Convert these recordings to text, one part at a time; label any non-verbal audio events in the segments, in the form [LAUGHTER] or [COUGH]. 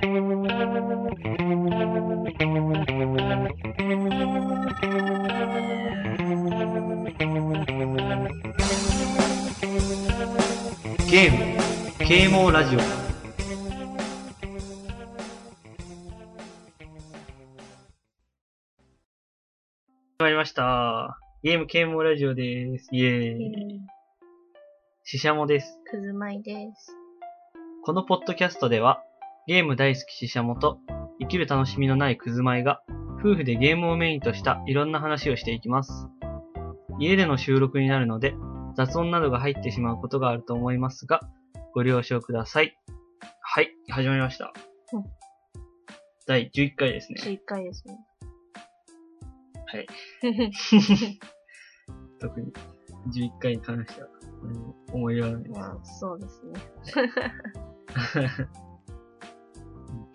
ゲーム、啓蒙ラジオ。始まりました。ゲーム啓蒙ラジオです。イエーイ。ししゃもです。くずまいです。このポッドキャストでは、ゲーム大好きししゃもと、生きる楽しみのないくずまいが、夫婦でゲームをメインとしたいろんな話をしていきます。家での収録になるので、雑音などが入ってしまうことがあると思いますが、ご了承ください。はい、始まりました。うん第11回ですね。11回ですね。はい。[LAUGHS] 特に11回に関しては、思い入れはないです。まあ、そうですね。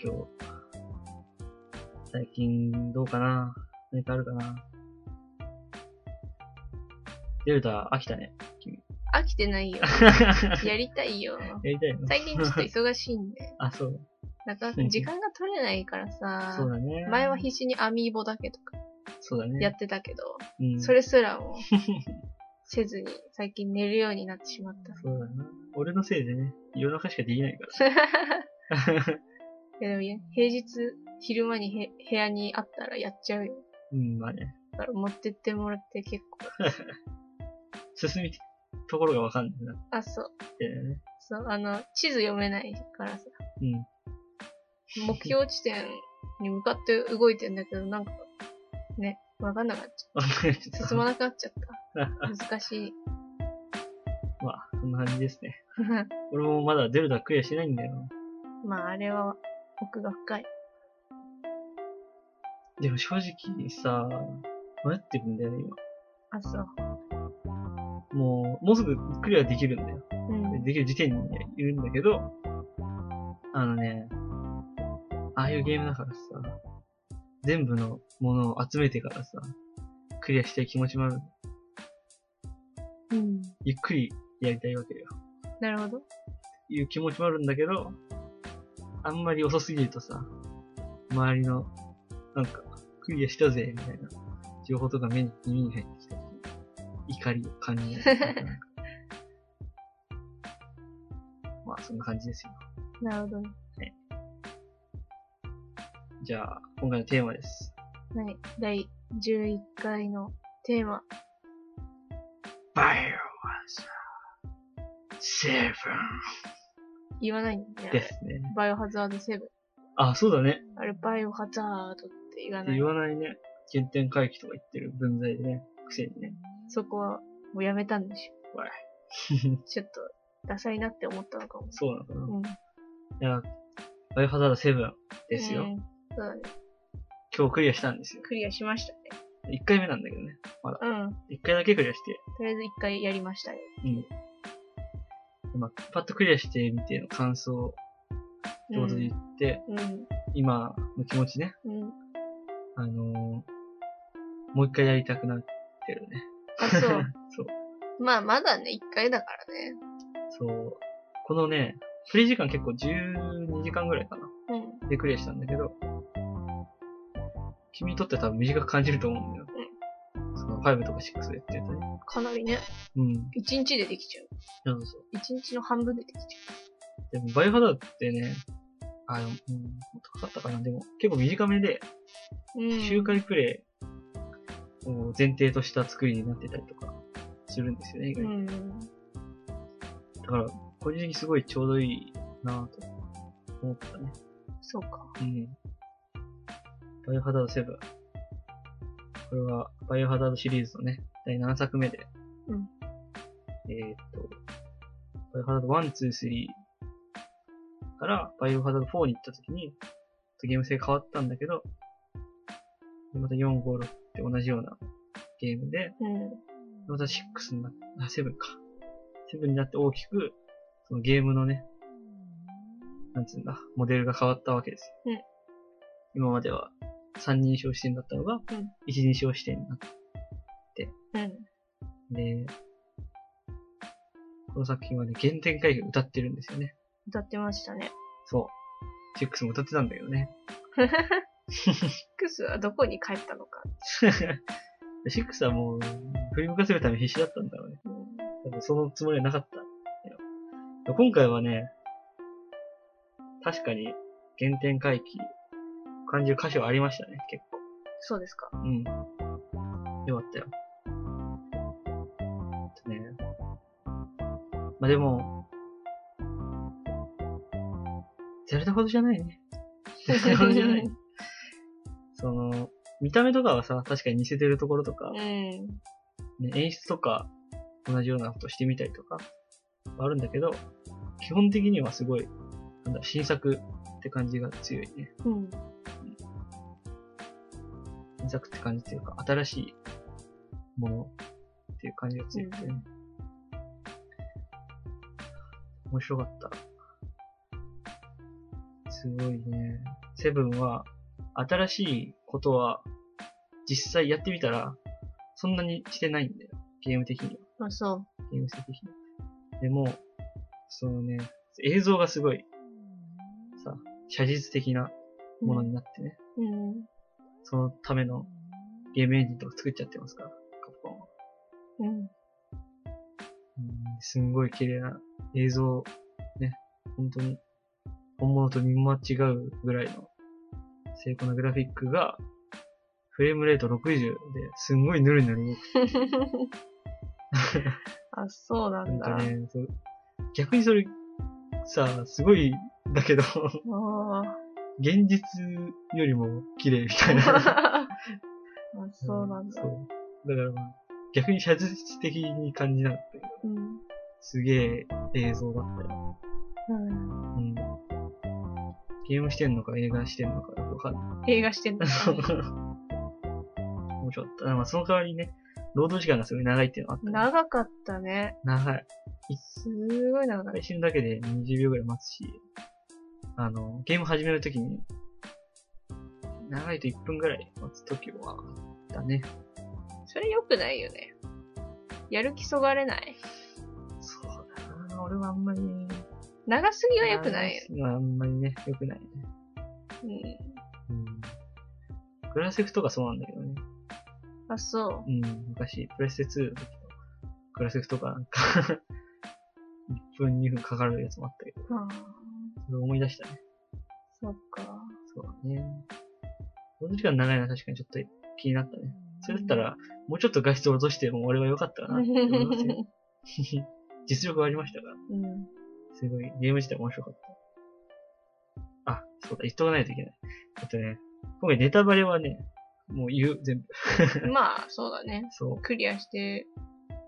今日、最近どうかな？何かあるかな？デルタ飽きたね。君。飽きてないよ。[LAUGHS] やりたいよ。やりたいの？最近ちょっと忙しいんで。[LAUGHS] あ、そう。なかなか時間が取れないからさそう、だね。前は必死にアミーボだけとかそうだね。やってたけど、うん、それすらも [LAUGHS] せずに最近寝るようになってしまった。そうだな。俺のせいでね、夜中しかできないから。いやでもね平日、昼間にへ部屋にあったらやっちゃうよ。うん、まあね。だから持ってってもらって結構。[LAUGHS] 進みところがわかんないなっあ、そう。てね。そう、あの、地図読めないからさ。うん。目標地点に向かって動いてんだけど、なんか、ね、わかんなかっちゃった。進まなくなっちゃった。難しい。[LAUGHS] まあ、そんな感じですね。[LAUGHS] 俺もまだデルタクリアしてないんだよ。まあ、あれは奥が深い。でも正直さ、迷ってるんだよね、今。あ、そう。もう、もうすぐクリアできるんだよ。うん。できる時点にいるんだけど、あのね、ああいうゲームだからさ、全部のものを集めてからさ、クリアしたい気持ちもある。うん。ゆっくりやりたいわけよ。なるほど。いう気持ちもあるんだけど、あんまり遅すぎるとさ、周りの、なんか、クリアしたぜ、みたいな、情報とか目に、耳に入ってきた時怒りを感じる。なんかまあ、そんな感じですよ。なるほどね。じゃあ、今回のテーマです。はい。第11回のテーマ。バイオハザードセ言わないんだよで。すね。バイオハザード7。あ、そうだね。あれ、バイオハザードって言わない言。わないね。原点回帰とか言ってる分際でね、くせにね。そこはもうやめたんでしわいょ。[LAUGHS] ちょっと、ダサいなって思ったのかも。そうなのかな。うん。いや、バイオハザード7ですよ。うんそうだね。今日クリアしたんですよ。クリアしましたね。1回目なんだけどね。うん。1回だけクリアして。とりあえず一回やりましたよ。うん。まあ、パッとクリアしてみての感想ってことで言って、うん。今の気持ちね、うん。うん。あのー、もう一回やりたくなってるね。あ、そう。[LAUGHS] そう。まあ、まだね、一回だからね。そう。このね、プレイ時間結構12時間ぐらいかな。うん。でクリアしたんだけど、君にとっては多分短く感じると思うんだよ。その5とか6でやってるとね。かなりね、うん。一日でできちゃう。そうそう。一日の半分でできちゃでも、バイオハザードってね、あの、うん、もっとかかったかな。でも、結構短めで、う。うん。周回プレイを前提とした作りになってたりとかするんですよね、意外とうん。だから、個人的にすごいちょうどいいなぁと思ったね。そうか。うん。バイオハザード7。これは、バイオハザードシリーズのね、第7作目で。うん。えーっと、バイオハザード1、2、3から、バイオハザード4に行った時に、ゲーム性変わったんだけど、でまた4、5、6って同じようなゲームで、うん。また6になっあ、7か。7になって大きく、そのゲームのね、なんつうんだ、モデルが変わったわけですよ。うん今までは3人称視点だったのが、ん1人称視点になって、うん。で、この作品はね、原点回帰を歌ってるんですよね。歌ってましたね。そシックスも歌ってたんだけどね。シックスはどこに帰ったのか。[LAUGHS] シックスはもう、振り向かせるために必死だったんだろうね。うん多分そのつもりはなかったよ。今回はね、確かに原点回帰感じる箇所ありましたね、結構。そうですか。うん。よかったよ。とね。まあ、でも、ゼルダほどじゃないね。ゼルダほどじゃない。[LAUGHS] その、見た目とかはさ、確かに似せてるところとか、うん。ね、演出とか同じようなことしてみたりとかあるんだけど、基本的にはすごい、なんだ、新作って感じが強いね。うん。新作って感じっていうか、新しいものっていう感じが強くてね。面白かった。すごいね。セブンは、新しいことは、実際やってみたら、そんなにしてないんだよ。ゲーム的には。あ、そゲーム性的に。でも、そのね、映像がすごい、さ、写実的なう。ものになってね、うん。そのためのゲームエンジンとか作っちゃってますから、カプコンは。うん。うん、すんごい綺麗な映像、ね、本当に、本物と見間違うぐらいの精巧なグラフィックが、フレームレート60ですんごいヌルヌル動く。[LAUGHS] あ、そうななんんだ。かね、逆にそれ、さ、すごい、だけど、あ現実よりも綺麗みたいな。あ。[LAUGHS] あ、そうなんだそ。う。だからまあ、逆に写実的に感じなかったけど、うん。すげえ映像だったよ。うん。うん。ゲームしてんのか映画してんのかわかんない。映画してんだ。[LAUGHS] 面白かった。まあその代わりね、労働時間がすごい長いっていうのがあった、ね。長かったね。長い。すごい長かった。配信だけで20秒ぐらい待つし、あの、ゲーム始めるときに、長いと1分ぐらい待つときはあったね。それ良くないよね。やる気そがれない。そうだな俺はあんまり、長すぎは良くないよ。よ。あんまりね、良くないね。うん。うん。グラセフとかそうなんだけどね。あ、そう。うん、昔、プレステ2の時のグラセフとかなんか [LAUGHS] 1分2分かかるやつもあったけど、ああ、それ思い出したね。そっか。そうだね。労働時間長いのは確かにちょっと気になったね。それだったら、もうちょっと画質を落としても俺は良かったかなって思いますよ。[LAUGHS] 実力はありましたから。うん。すごい、ゲーム自体面白かった。あ、そうだ、言っとかないといけない。えっとね、今回ネタバレはね、もう言う、全部。[LAUGHS] まあ、そうだね。そう。クリアして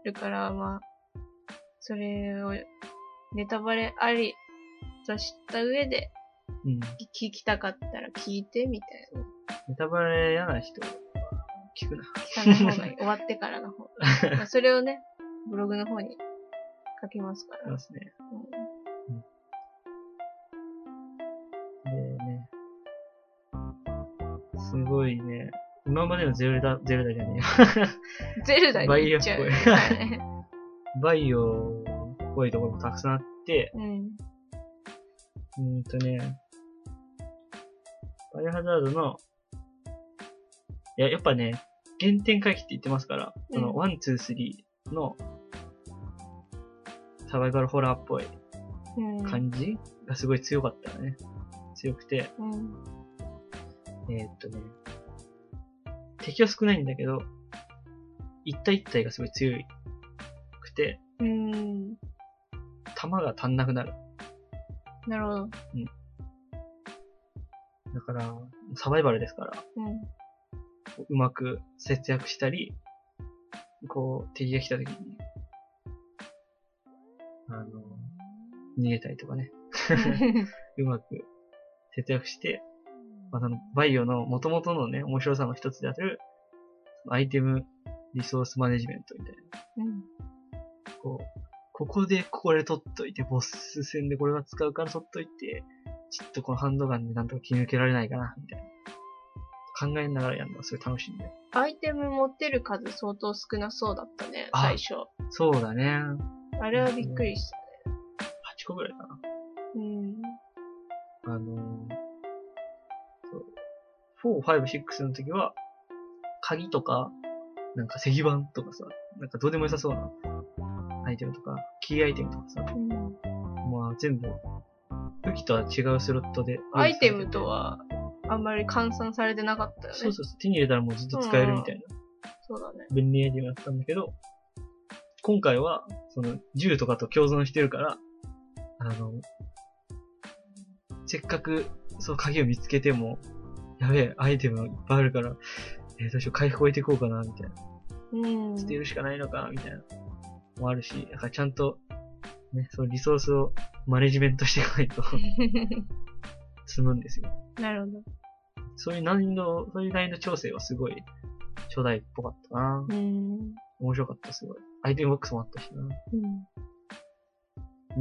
るから、まあ、それを、ネタバレありと知った上で、うん。聞きたかったら聞いてみたいな。ネタバレ嫌な人は聞くな。聞かない方がいい。終わってからの方が。[LAUGHS] まあそれをね、ブログの方に書きますから。いますね。うんでね、すごいね、今までのゼルダ、ゼルダじゃねえや [LAUGHS] ゼルダに行っちゃう。バイオっぽい [LAUGHS] バイオっぽいところもたくさんあって、うん。うーんとね、バイオハザードの、いや、やっぱね、原点回帰って言ってますから、その、うん one、two、three の、サバイバルホラーっぽいうん。感じがすごい強かったね。強くて、うん。えーっとね、敵は少ないんだけど、一体一体がすごい強くて、うん。弾が足んなくなる。なるほど。だから、サバイバルですから、うん。うまく節約したり、こう、敵が来た時に、あの、逃げたりとかね、[LAUGHS] うまく節約して、まあ、その、バイオの元々のね、面白さの一つである、アイテムリソースマネジメントみたいな。うん。こう、ここでこれ取っといて、ボス戦でこれは使うから取っといて、ちょっとこのハンドガンでなんとか切り抜けられないかな、みたいな。考えながらやるのがすごい楽しいんで。アイテム持ってる数相当少なそうだったね、あ最初。そうだね。あれはびっくりした。8個ぐらいかな。うん。あのーそう、4、5、6の時は、鍵とか、なんか石板とかさ、なんかどうでもよさそうなアイテムとか、キーアイテムとかさ、うん。まあ全部、武器とは違うスロットで。アイテムとは、あんまり換算されてなかったよね。そうそうそう、手に入れたらもうずっと使えるみたいなそうだね。便利アイテムだったんだけど、今回は、その、銃とかと共存してるから、あの、せっかく、その鍵を見つけても、やべえ、アイテムいっぱいあるから、えー、どうしよう、回復置いていこうかな、みたいな。うん。捨てるしかないのか、みたいな。もあるし、だからちゃんと、ね、そのリソースをマネジメントしていかないと [LAUGHS] 積むんですよ。なるほど。そういう難易度、そういう難易度調整はすごい、初代っぽかったな。うん。面白かった、すごい。アイテムボックスもあったしな。うん。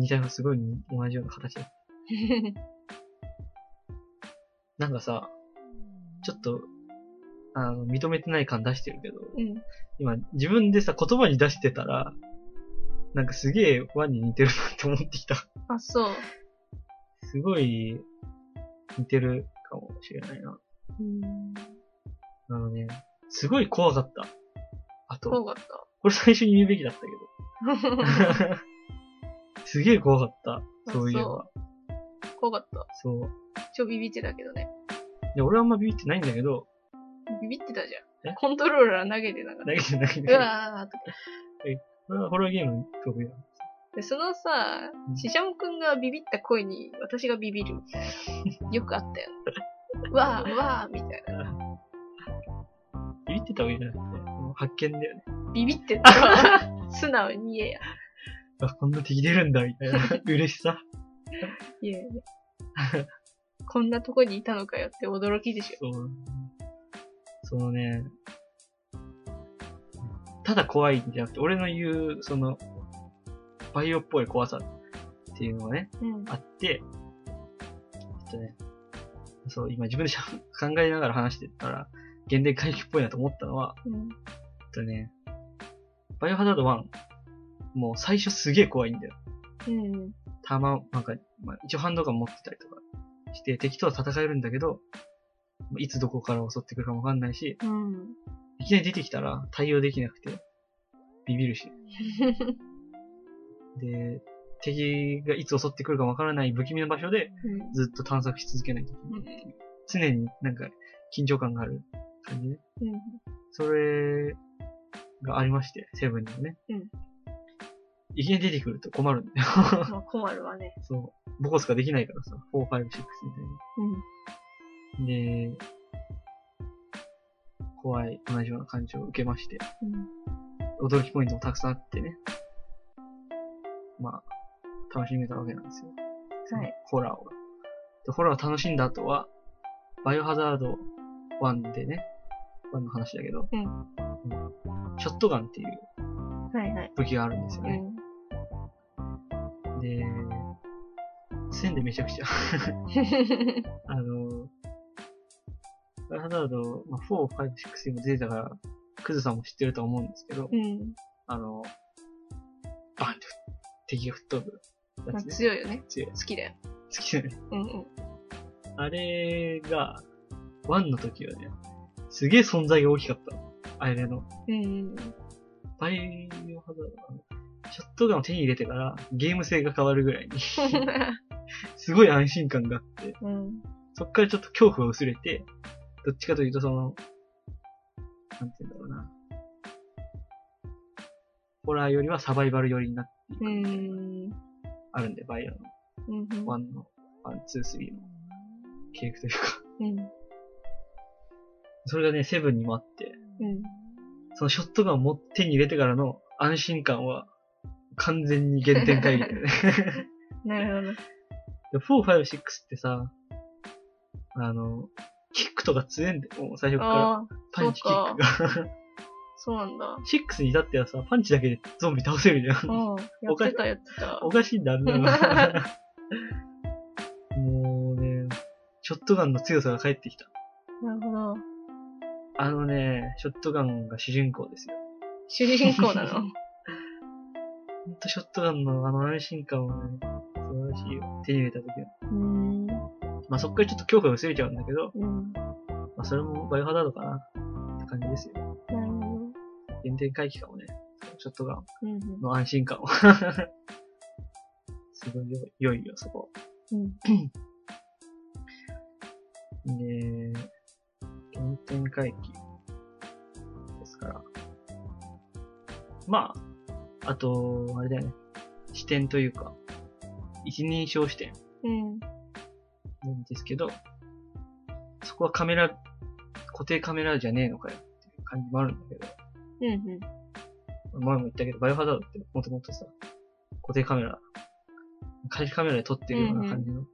似たようなすごい同じような形だった。[LAUGHS] なんかさ、ちょっと、あの、認めてない感出してるけど、うん。今、自分でさ、言葉に出してたら、なんかすげえワンに似てるなって思ってきた。あ、そう。すごい、似てるかもしれないな。うん。あのね、すごい怖かった。あと、怖かった。これ最初に言うべきだったけど。[LAUGHS] すげえ怖かった。そういえば。怖かった。そう。超ビビってたけどね。いや、俺はあんまビビってないんだけど、ビビってたじゃえ？ん。コントローラー投げてなかっ投げてないうわーとか。これはホラーゲーム得意だ。で、そのさう、んシシャモくんがビビった声に私がビビる。よくあったよ [LAUGHS] ね。わー、わー、みたいな。ビビってたわけじゃなくて、もう発見だよね。ビビってたわ。[LAUGHS] 素直に言えや。あ、こんな敵出るんだ、みたいな嬉しさ。いやいや。こんなとこにいたのかよって驚きでしょ。そう。そのね、ただ怖いんじゃなくて、俺の言う、その、バイオっぽい怖さっていうのがね、うん。あって、えっとね、そう、今自分でし [LAUGHS] ゃ考えながら話してたら、現代回帰っぽいなと思ったのは、うん。とね、バイオハザード1、もう最初すげえ怖いんだよ。うん。弾、なんか、まあ、一応ハンドガン持ってたりとかして、敵とは戦えるんだけど、まあいつどこから襲ってくるかもわかんないし、うん。いきなり出てきたら対応できなくて、ビビるし。[LAUGHS] で、敵がいつ襲ってくるかわからない不気味な場所でうん。ずっと探索し続けないといけないっていう。常になんか緊張感がある感じね。うん。それがありまして、セブンにもね。うんいきなり出てくると困るんだよ。まあ困るわね。[LAUGHS] そう。ボコスができないからさ、4、5、6みたいうん。に。で、怖い、同じような感情を受けまして、うん。驚きポイントもたくさんあってね。まあ、楽しめたわけなんですよ。はい。ホラーを。で、ホラーを楽しんだ後は、バイオハザード1でね、1の話だけど、うんうんショットガンっていうはいはい。武器があるんですよね。うん。で、線でめちゃくちゃ、[LAUGHS] [LAUGHS] あの、ハザード、まあ、4、5、6にも出てたから、クズさんも知ってるとは思うんですけど、うん。あの、バンって敵が吹っ飛ぶまあやつね。強いよね。強い。好きだよ。好きだよね。うんうん。あれが、1の時はね、すげえ存在が大きかったの。あれの。うん。バイオハザードショットガンを手に入れてからゲーム性が変わるぐらいに、[LAUGHS] すごい安心感があって、うん。そっからちょっと恐怖が薄れて、どっちかというとその、なんて言うんだろうな。ホラーよりはサバイバル寄りになっていく。あるんで、バイオのうん。1の、1、2、3の系譜というか。うん。それがね、セブンにもあって、うん。そのショットガンを手に入れてからの安心感は完全に原点回帰だよね。[LAUGHS] なるほど。で4、5、6ってさ、あの、キックとか強えんだよ、もう最初から。ああ、パンチキックが。そうなんだ。6に至ってはさ、パンチだけでゾンビ倒せるじゃん。うん。やってたやってたお。[LAUGHS] かしいんだ、あんなの。もうね、ショットガンの強さが返ってきた。なるほど。あのね、ショットガンが主人公ですよ。主人公なの？[LAUGHS] ほんとショットガンのあの安心感はね、素晴らしいよ。手に入れた時は。うん。まあそっからちょっと恐怖が薄れちゃうんだけど、うん。まあそれもバイオハザードかなって感じですよ。なるほど。原点回帰かもね。ショットガンうんの安心感を。[LAUGHS] すごい良い良いよ、そこ。うん。で、原点回帰ですから。まあ、あと、あれだよね。視点というか、一人称視点ですけど、そこはカメラ、固定カメラじゃねえのかよっていう感じもあるんだけど、うん。うん。前も言ったけど、バイオハザードってもともとさ、固定カメラ、仮カメラで撮ってるような感じの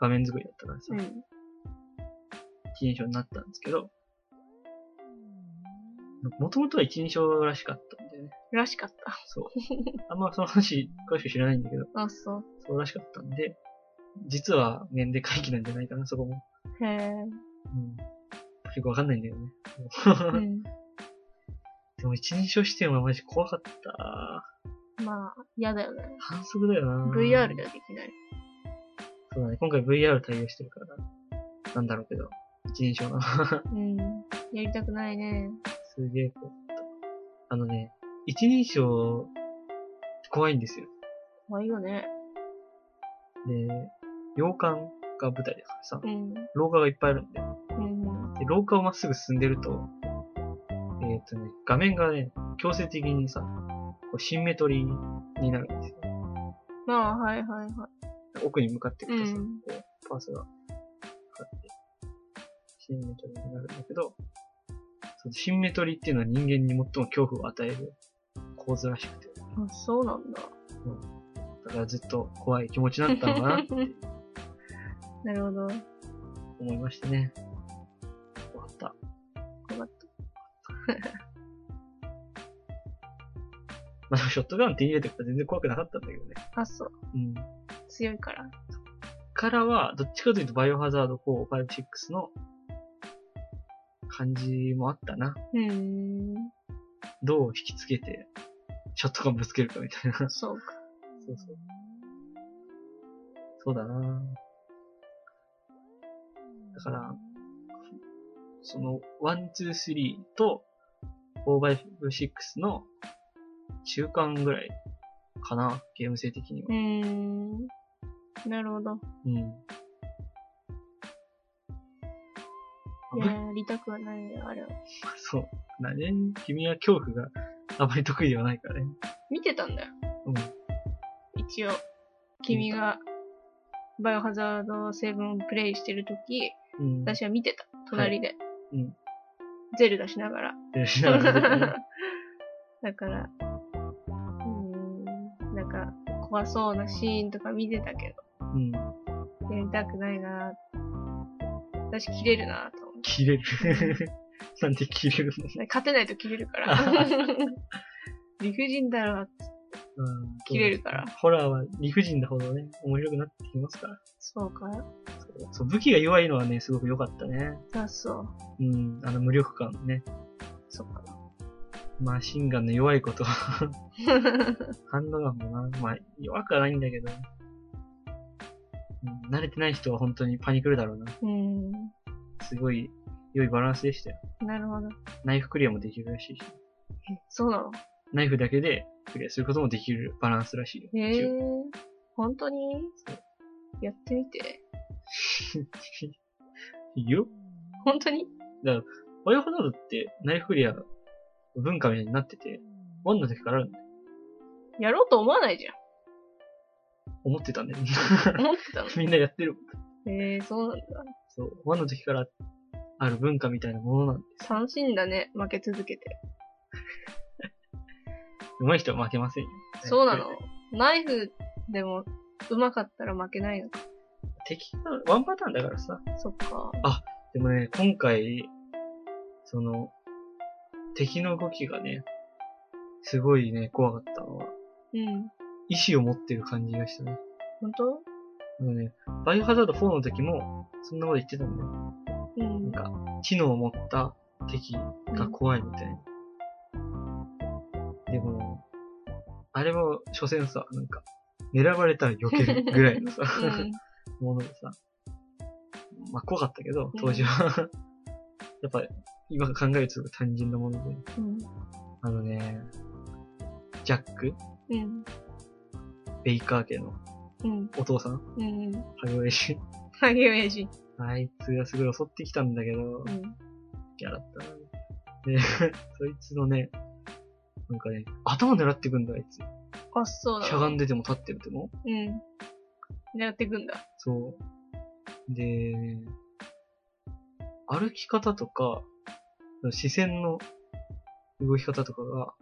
画面作りだったからさ、うん。一人称になったんですけど、もともとは一人称らしかったんだよね。らしかった。そう。あんまその話詳しく知らないんだけど、[LAUGHS] あ、そう。そうらしかったんで、実は年齢回帰なんじゃないかな、そこも。へえ。うん。結構わかんないんだよね。うん。[LAUGHS] でも一人称視点はマジ怖かった。まあ、嫌だよね。反則だよな VR ではできない。そうだね。今回 VR 対応してるから、なんだろうけど、一人称な。[LAUGHS] うん。やりたくないね。すげえ怖かった。あのね、一人称、怖いんですよ。怖いよね。で、洋館が舞台だからさ、うん。廊下がいっぱいあるんだよ。うん。で、廊下をまっすぐ進んでると、えっ、とね、画面がね、強制的にさ、こうシンメトリーになるんですよ。まあ、はいはいはい。奥に向かっていくとさ、うんこう、パースがかかって、シンメトリーになるんだけど、そのシンメトリーっていうのは人間に最も恐怖を与える構図らしくて、あ、そうなんだ。だからずっと怖い気持ちだったのかなって [LAUGHS] なるほど。思いましてね。怖かった。怖かっ [LAUGHS] まあでもショットガン手に入れてから全然怖くなかったんだけどね。た。あ、そう。うん。強いから。からは、どっちかというとバイオハザード4、5、6の感じもあったな。うーん。どう引きつけて、ショットガンぶつけるかみたいな。そうか。そうそう。そうだなだから、その、1、2、3と 4x6 の中間ぐらいかな、ゲーム性的にはう。ーん。なるほど。うん。やりたくはないね、あれは。[LAUGHS] そう。だね。君は恐怖があまり得意ではないからね。見てたんだよ。うん。一応。君が、バイオハザード7プレイしてるとき、うん。私は見てた。隣で。うん。ゼルダしながら。でしながらね [LAUGHS] だから、うーん、なんか、怖そうなシーンとか見てたけうん。ど、やりたくないな私切れるなと思って。切れる。なんで切れる勝てないと切れるから。[LAUGHS] 理不尽だろ、のうん。切れるから。ホラーは理不尽なほどね、面白くなってきますから。そうかそう武器が弱いのはね、すごく良かったね。あ、そう。うん。あの無力感ね。そっか。マシンガンの弱いこと。ハンドガンもな、まあ、弱くはないんだけど、うん、慣れてない人は本当にパニクるだろうな。うん。すごい良いバランスでしたよ。なるほど。ナイフクリアもできるらしいし。そうなの？ナイフだけでクリアすることもできるバランスらしいよ。へえー。本当に？やってみて。い [LAUGHS] いよ。本当に？バイオハザードってナイフクリア文化みたいになってて、ワンの時からあるんだよ。やろうと思わないじゃん。思ってたんだよ。思ってたの？[LAUGHS] みんなやってる。へえー、そうなんだ。そう。ワンの時からある文化みたいなものなんです。楽しいんだね、負け続けて。[LAUGHS] 上手い人は負けませんよ。そうなの。ナイフでも上手かったら負けないのか。敵がワンパターンだからさ。そっか。でもね、今回、その、敵の動きがね、すごいね、怖かったのは、うん。意志を持ってる感じがしたね。本当？あのね、バイオハザード4の時も、そんなこと言ってたんだよ。うん。なんか、知能を持った敵が怖いみたいな。でも、あれも、所詮さ、なんか、狙われたら避けるぐらいのさ、[LAUGHS] うん。ものでさ、まあ怖かったけど、当時は。[LAUGHS] やっぱ、今考えると単純なもので。うん。あのね、ジャック、うん。ベイカー家のうん。お父さん、うん。ハゲ親父。ハゲ親父。あいつがすごい襲ってきたんだけど、うん。ギャラったな。で、[LAUGHS] そいつのね、なんかね、頭狙ってくんだ、あいつ。あ、そうだ。しゃがんでても立ってるても。うん。狙ってくんだ。そう。で、歩き方とか、視線の動き方とかが、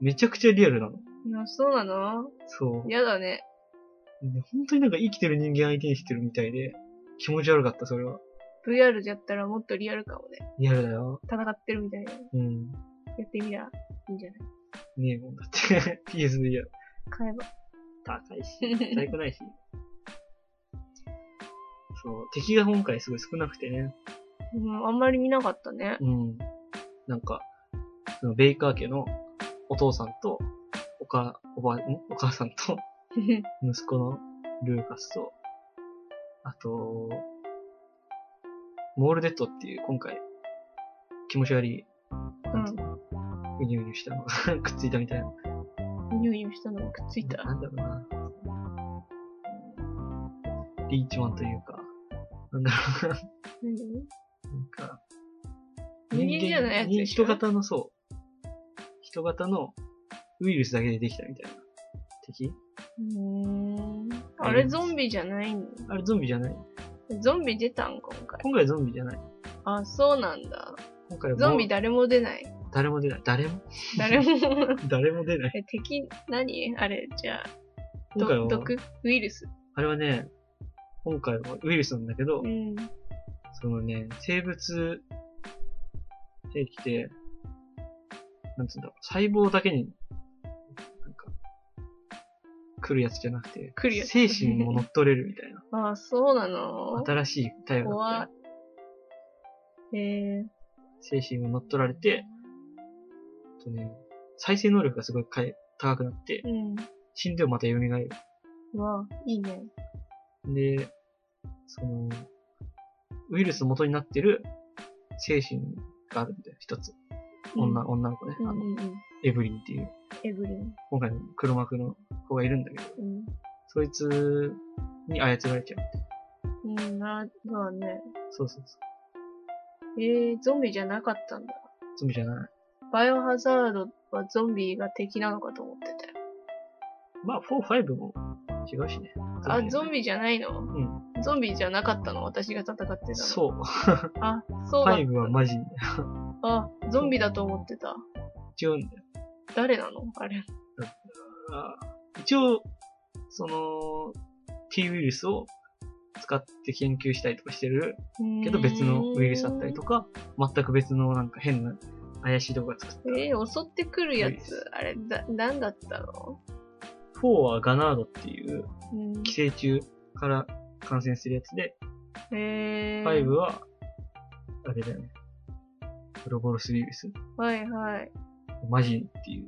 めちゃくちゃリアルなの。あ、そうなの？そう。やだね。で本当になんか生きてる人間相手にしてるみたいで、気持ち悪かった、それは。VR じゃったらもっとリアルかもね。リアルだよ。戦ってるみたいな。うん。やってみりゃいいんじゃない？ねえもんだって。[LAUGHS] PSVR。買えば。高いし、高くないし。そう、敵が今回すごい少なくてね。うん、あんまり見なかったね。うん。なんか、そのベイカー家のお父さんと、おか、おば、ん？お母さんと、[LAUGHS] 息子のルーカスと、あと、モールデッドっていう今回、気持ち悪い、なんつうの、うにゅうにゅしたのが [LAUGHS] くっついたみたいな。ニューユしたのがくっついた。なんだろうな。リーチマンというか、なんだろうな。何なんか、人間じゃないやつ人でしょ？人型のそう、人型のウイルスだけでできたみたいな敵？うーん。あれゾンビじゃないの？あれゾンビじゃない？ゾンビ出たん？今回。今回ゾンビじゃない？あ、そうなんだ。今回ゾンビ誰も出ない？誰も出ない。誰も？誰も？[LAUGHS] 誰も出ない。え、敵、何？あれ、じゃあ、今回はど毒ウイルス？あれはね、今回はウイルスなんだけど、うん。そのね、生物兵器で、なんつうんだろう、細胞だけに、なんか、来るやつじゃなくて、来るやつ精神も乗っ取れるみたいな。[LAUGHS] あ、そうなの？新しいタイプだ怖っい。えー、て、精神を乗っ取られて、あとね、再生能力がすごい高くなって、うん。死んでもまた蘇る。うわ、いいね。で、その、ウイルスの元になってる精神があるんだよ、一つ。女、女の子ね、あの、うんうんうん。エブリンっていう、エブリン。今回の黒幕の子がいるんだけど、うん。そいつに操られちゃうって。うん、な、そうだね。そうそうそえー、ゾンビじゃなかったんだ。う。ゾンビじゃない。バイオハザードはゾンビが敵なのかと思ってたよ。まあ、4、5も違うしね。あ、ゾビンビじゃないの？うん。ゾンビじゃなかったの？私が戦ってたの。そう。あ、そうだ。5はマジ、あ、ゾンビだと思ってた。違うんだよ。誰なの？あれ。あ一応、その、T ウイルスを使って研究したりとかしてるけど別のウイルスだったりとか、全く別のなんか変な怪しいとこが作った。えー、襲ってくるやつ、あれ、だ、なんだったの？4はガナードっていううん。寄生虫から感染するやつで、えー。5は、あれだよね。プロボロスウイルスはいはい。マジっていう、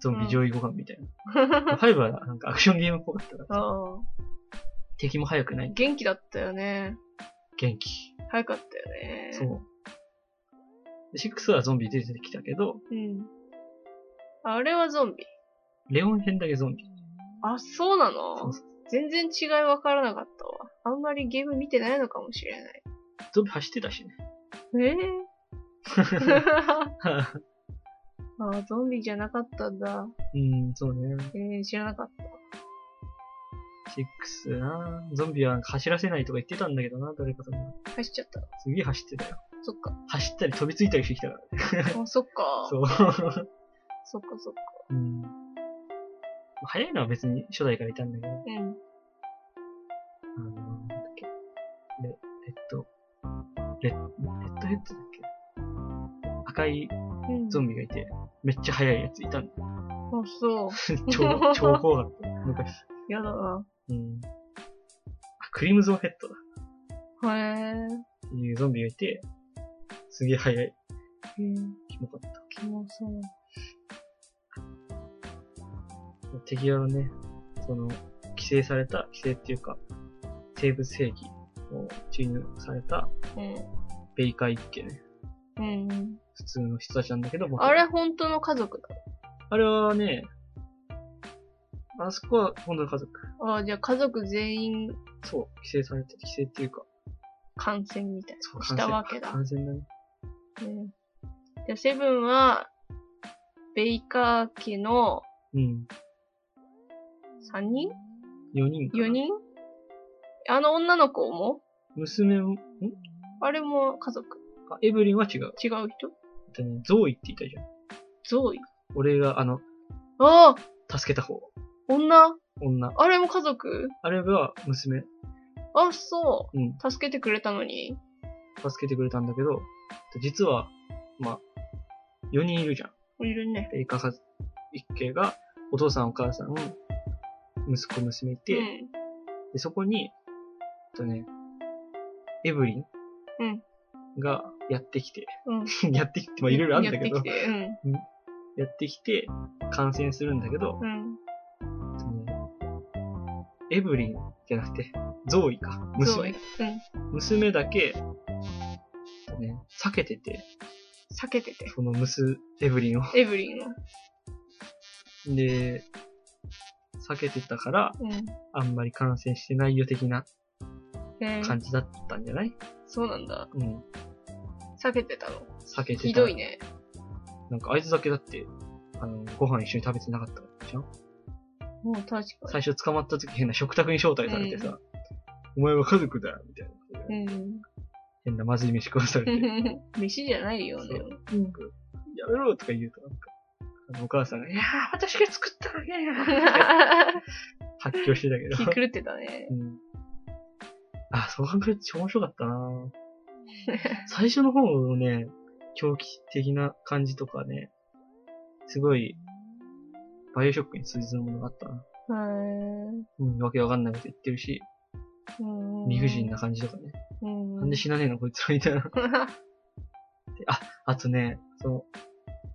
ゾンビ上位互換みたいな。5はなんかアクションゲームっぽかったから、[LAUGHS] ああ。敵も速くない。元気だったよね。元気。早かったよね。そう。で6はゾンビ出てきたけど、うん。あれはゾンビ。レオン編だけゾンビ。あ、そうなの？そうそう全然違い分からなかったわ。あんまりゲーム見てないのかもしれない。ゾンビ走ってたしね。えー、[LAUGHS] [LAUGHS] あ、ゾンビじゃなかったんだ。うん、そうね。えー、知らなかった。6なゾンビは走らせないとか言ってたんだけどな、誰かさんが。走っちゃった。すげえ走ってたよ。そっか。走ったり飛びついたりしてきたからね。あ、そっか。[LAUGHS] そう。そっかそっか。うん。早いのは別に初代からいたんだけど、うん。あの、なんだっけ？レ、レッド、レッ、レッドヘッドだっけ？赤いうん。ゾンビがいて、めっちゃ速いやついたんだよ。あ、そう。[LAUGHS] 超、超怖かった。昔。やだな。うん。あ、クリムゾンヘッドだ。へえ。っていうゾンビがいて、すげえ速い。うん。キモかった。キモそう。敵はね、その、規制された、規制っていうか、生物兵器を注入されたうん。ベイカー一家ね。うんうん。普通の人たちなんだけど、元あれ本当の家族だ。あれはね、あそこは本当の家族。ああ、じゃあ家族全員そう、規制されてて、規制っていうか、感染みたいそうな。したわけだ。完全だね。うん。じゃあセブンは、ベイカー家のうん。3人？4人かな ?4 人？あの女の子も？娘も、ん？あれも家族？あ、エブリンは違う。違う人？えっとね、ゾーイって言ったじゃん。ゾーイ？俺が、あの、ああ助けた方。女？女。あれも家族？あれが娘。あ、そうん。う。助けてくれたのに？助けてくれたんだけど、実は、まあ、4人いるじゃん。いるね。ベイカー一家が、お父さんお母さん、息子娘いて、うん。で、そこに、えっとね、エブリンうんがやってきて、うん。[LAUGHS] やってきて、まあいろいろあるんだけど、やってきて、うん。やってきて、感染するんだけど、うん。えっとねエブリンじゃなくて、ゾーイか。娘。。うん。娘だけ、えっとね、避けてて、避けてて。その娘、エブリンを。エブリンを。で、避けてたから、うん。あんまり感染してないよ的なえー感じだったんじゃない？そうなんだ。うん。避けてたの？避けてた。ひどい。ね。なんかあいつだけだって、あの、ご飯一緒に食べてなかったじゃんもう確か最初捕まった時変な食卓に招待されてさ、お前は家族だみたいな。うん。変なまずい飯食わされて。[LAUGHS] 飯じゃないよね。そうやめろとか言うとお母さんが、いやー、私が作ったのに [LAUGHS] 発狂してたけど。気狂ってたねう。ん。あ、そう考えると超面白かったな [LAUGHS] 最初の方のね、狂気的な感じとかね、すごい、バイオショックに通じるものがあったな。へうん、わけわかんないこと言ってるし、ーうん。理不尽な感じとかね。うん。なんで死なねえのこいつらみたいな。[LAUGHS] あとね、その、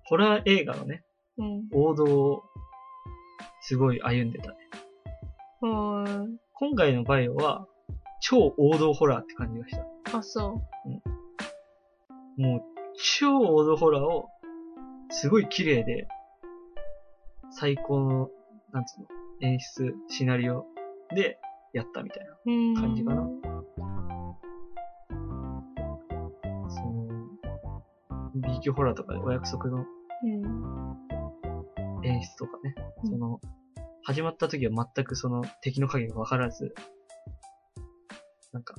ホラー映画のね、うん。王道を、すごい歩んでたね。うん。今回のバイオは、超王道ホラーって感じがした。あ、そもう、超王道ホラーを、すごい綺麗で、最高の、なんつうの、演出、シナリオでやったみたいなう。うん。感じかな。その、B 級ホラーとかでお約束のうん。演出とかね、うんその、始まった時は全くその敵の影がわからず、なんか、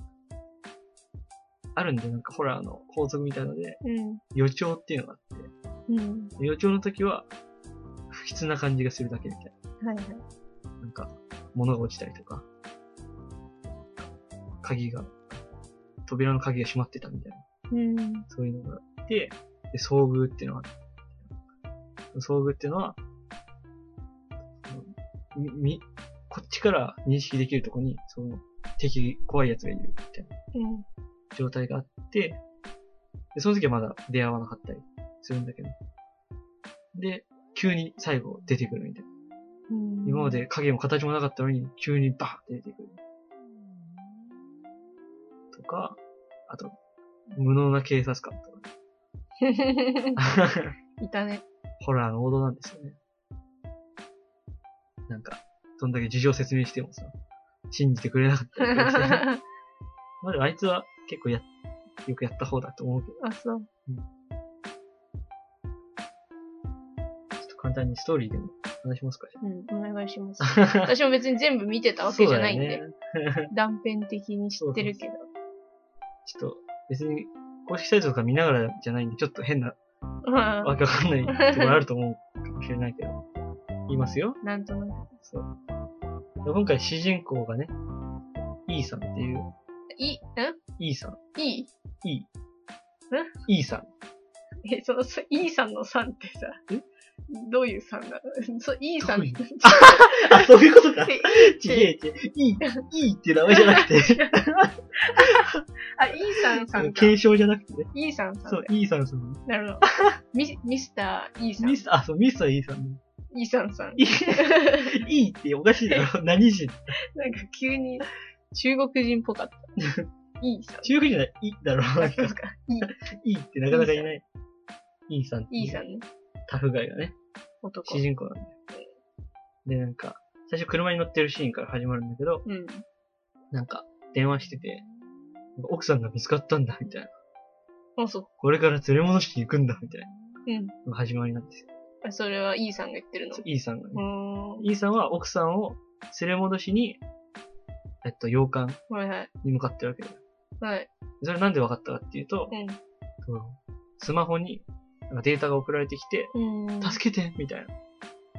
あるんで、なんかホラーの法則みたいので、うん。予兆っていうのがあって、うん。予兆の時は、不吉な感じがするだけみたいはいはい。な。なんか、物が落ちたりとか、鍵が、扉の鍵が閉まってたみたいな、うん。そういうのがあって、で、遭遇っていうのがあって、遭遇っていうのは、み、み、こっちから認識できるとこに、その、敵、怖い奴がいるみたいなうん。状態があって、で、その時はまだ出会わなかったりするんだけど、で、急に最後出てくるみたいな。うん。今まで影も形もなかったのに、急にバーって出てくる。とか、あと、無能な警察官とか、[LAUGHS] [LAUGHS] いたね。ホラーの王道なんですよね。なんか、どんだけ事情説明してもさ、信じてくれなかったりとかして。[LAUGHS] まああいつは結構や、よくやった方だと思うけど、あ、そう。ちょっと簡単にストーリーでも話しますか、じうん。お願いします。[LAUGHS] 私も別に全部見てたわけじゃないんで、ね。[LAUGHS] 断片的に知ってるけど。ちょっと、別に、公式サイトとか見ながらじゃないんで、ちょっと変な、うんわけわかんないところあると思うかもしれないけど。言いますよ。なんとなく。そう。今回主人公がね、イーさんっていう、い、んイーさん、いい？イー。イーさん。え、その、そ E さんのさんってさえ、どういうさんなの？[LAUGHS] そう、E さんどういう？[LAUGHS] あ、そういうことか。えちげえちげえ。いい、いいって名前じゃなくて、あ、E さんさんか。継承じゃなくてね。E さんさんそうだ、よ。イーさんさん。なるほど。[LAUGHS] ミミスター E さんミ。ス、あ、そう、ミスターイーさん。E さんさん。いい、いいっておかしいだろ。[LAUGHS] 何人？なんか急に、中国人っぽかった。いいさん。中国人じゃない、いいだろか。いい、いいってなかなか言えない。いいさんっていういいさんね。タフガイがね、男主。人公なんだよ。で、なんか、最初車に乗ってるシーンから始まるんだけど、うん。なんか、電話してて、奥さんが見つかったんだ、みたいな。あ、そこれから連れ戻しに行くんだ、みたいなう。うん。始まりなんですよ。あそれは、いいさんが言ってるの？そうイーさんがねう。ーん。イーさんは奥さんを連れ戻しに、えっと、洋館はいはい。に向かってるわけだよ。はい。それなんで分かったかっていうと、うん。そのスマホになんかデータが送られてきて、うん。助けてみたいな。